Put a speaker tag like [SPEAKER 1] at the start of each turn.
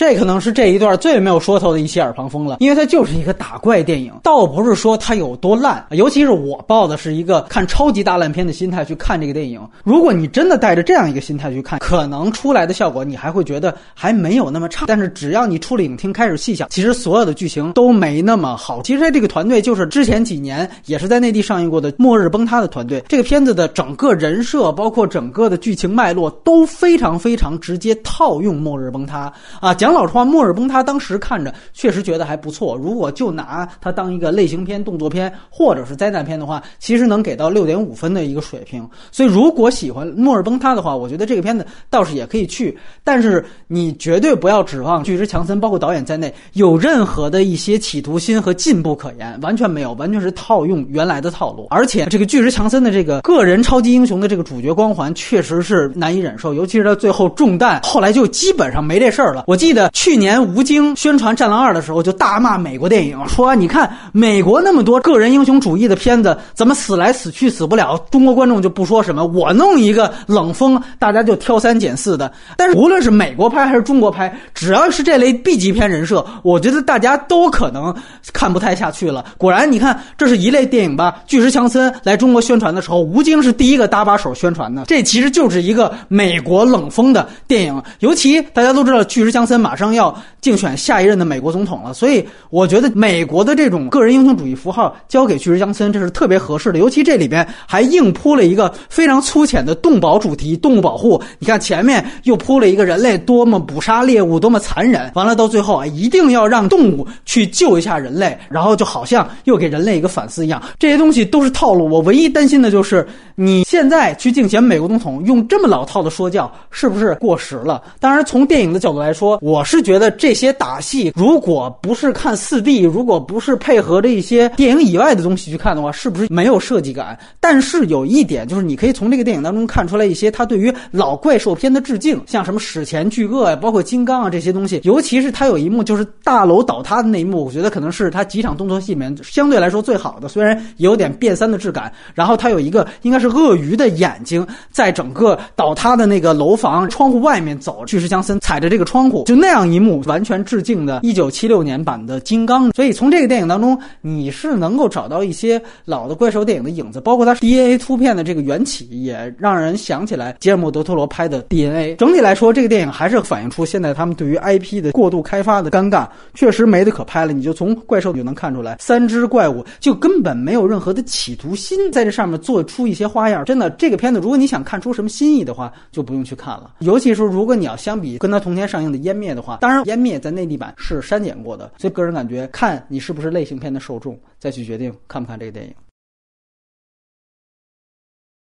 [SPEAKER 1] 这可能是这一段最没有说头的一期耳旁风了，因为它就是一个打怪电影，倒不是说它有多烂。尤其是我抱的是一个看超级大烂片的心态去看这个电影，如果你真的带着这样一个心态去看，可能出来的效果你还会觉得还没有那么差。但是只要你出了影厅开始细想，其实所有的剧情都没那么好。其实这个团队就是之前几年也是在内地上映过的《末日崩塌》的团队。这个片子的整个人设，包括整个的剧情脉络，都非常非常直接套用《末日崩塌》啊。讲老实话，《末日崩塌》当时看着确实觉得还不错。如果就拿它当一个类型片、动作片，或者是灾难片的话，其实能给到六点五分的一个水平。所以，如果喜欢《末日崩塌》的话，我觉得这个片子倒是也可以去。但是，你绝对不要指望巨石强森，包括导演在内，有任何的一些企图心和进步可言，完全没有，完全是套用原来的套路。而且，这个巨石强森的这个个人超级英雄的这个主角光环，确实是难以忍受。尤其是他最后中弹，后来就基本上没这事儿了。我记得去年吴京宣传《战狼二》的时候，就大骂美国电影，说：“你看美国那么多个人英雄主义的片子，怎么死来死去死不了？中国观众就不说什么，我弄一个冷风，大家就挑三拣四的。但是无论是美国拍还是中国拍，只要是这类 B 级片人设，我觉得大家都可能看不太下去了。果然，你看这是一类电影吧？巨石强森来中国宣传的时候，吴京是第一个搭把手宣传的。这其实就是一个美国冷风的电影。尤其大家都知道，巨石强森嘛马上要竞选下一任的美国总统了，所以我觉得美国的这种个人英雄主义符号交给巨石强森，这是特别合适的。尤其这里边还硬铺了一个非常粗浅的动保主题，动物保护。你看前面又铺了一个人类多么捕杀猎物，多么残忍，完了到最后啊，一定要让动物去救一下人类，然后就好像又给人类一个反思一样。这些东西都是套路。我唯一担心的就是你现在去竞选美国总统，用这么老套的说教，是不是过时了？当然，从电影的角度来说，我我是觉得这些打戏，如果不是看四 D，如果不是配合着一些电影以外的东西去看的话，是不是没有设计感？但是有一点，就是你可以从这个电影当中看出来一些他对于老怪兽片的致敬，像什么史前巨鳄呀，包括金刚啊这些东西。尤其是他有一幕就是大楼倒塌的那一幕，我觉得可能是他几场动作戏里面相对来说最好的，虽然有点变三的质感。然后他有一个应该是鳄鱼的眼睛，在整个倒塌的那个楼房窗户外面走，巨石强森踩着这个窗户，就那样一幕，完全致敬的1976年版的金刚。所以从这个电影当中，你是能够找到一些老的怪兽电影的影子，包括它 DNA 突变的这个缘起，也让人想起来吉尔莫·德托罗拍的 DNA。整体来说，这个电影还是反映出现在他们对于 IP 的过度开发的尴尬，确实没得可拍了。你就从怪兽就能看出来，三只怪物就根本没有任何的企图心在这上面做出一些花样。真的，这个片子如果你想看出什么新意的话，就不用去看了。尤其是如果你要相比跟它同天上映的《湮灭》的话，当然《湮灭》在内地版是删减过的，所以个人感觉看你是不是类型片的受众，再去决定看不看这个电影。